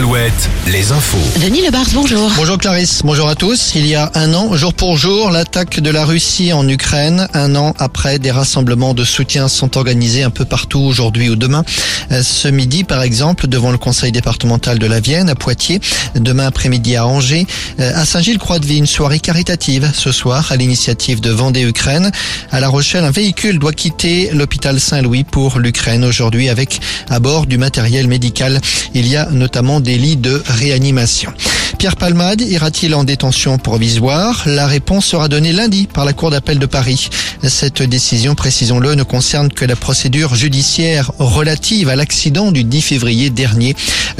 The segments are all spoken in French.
Alouette, les infos. Denis Lebars, bonjour. Bonjour Clarisse, bonjour à tous. Il y a un an, jour pour jour, l'attaque de la Russie en Ukraine. Un an après, des rassemblements de soutien sont organisés un peu partout aujourd'hui ou demain. Euh, Ce midi, par exemple, devant le conseil départemental de la Vienne, à Poitiers. Demain après-midi à Angers. Euh, À Saint-Gilles-Croix-de-Vie, une soirée caritative ce soir à l'initiative de Vendée Ukraine. À La Rochelle, un véhicule doit quitter l'hôpital Saint-Louis pour l'Ukraine aujourd'hui avec à bord du matériel médical. Il y a notamment des de réanimation. Pierre Palmade ira-t-il en détention provisoire? La réponse sera donnée lundi par la Cour d'appel de Paris. Cette décision, précisons-le, ne concerne que la procédure judiciaire relative à l'accident du 10 février dernier.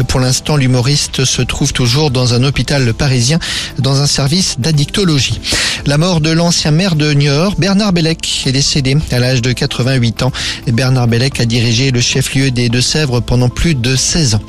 Pour l'instant, l'humoriste se trouve toujours dans un hôpital parisien dans un service d'addictologie. La mort de l'ancien maire de Niort, Bernard Bellec, est décédé à l'âge de 88 ans. Bernard Bellec a dirigé le chef-lieu des Deux-Sèvres pendant plus de 16 ans.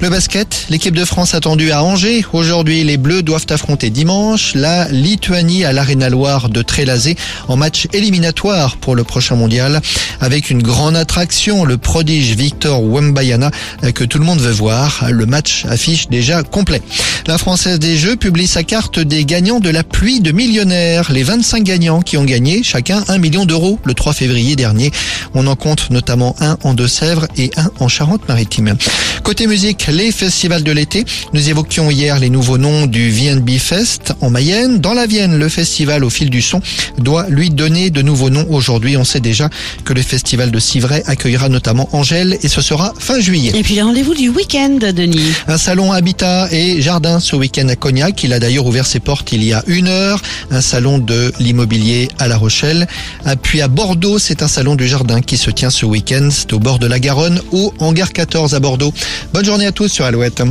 Le basket, l'équipe de France attendue à Angers. Aujourd'hui, les Bleus doivent affronter dimanche la Lituanie à l'Arena Loire de Trélazé en match éliminatoire pour le prochain mondial avec une grande attraction, le prodige Victor Wembayana euh, que tout le monde veut voir. Le match affiche déjà complet. La Française des Jeux publie sa carte des gagnants de la pluie de millionnaires. Les 25 gagnants qui ont gagné chacun 1 million d'euros le 3 février dernier. On en compte notamment un en Deux-Sèvres et un en Charente-Maritime. Côté musique, les festivals de l'été. Nous évoquions hier les nouveaux noms du VNB Fest en Mayenne. Dans la Vienne, le festival au fil du son doit lui donner de nouveaux noms aujourd'hui. On sait déjà que le festival de Civray accueillera notamment Angèle et ce sera fin juillet. Et puis les rendez-vous du week-end, Denis. Un salon habitat et jardin ce week-end à Cognac. Il a d'ailleurs ouvert ses portes il y a une heure. Un salon de l'immobilier à La Rochelle. Puis à Bordeaux, c'est un salon du jardin qui se tient ce week-end. C'est au bord de la Garonne, au hangar 14 à Bordeaux. Bonne journée à tous sur Alouette.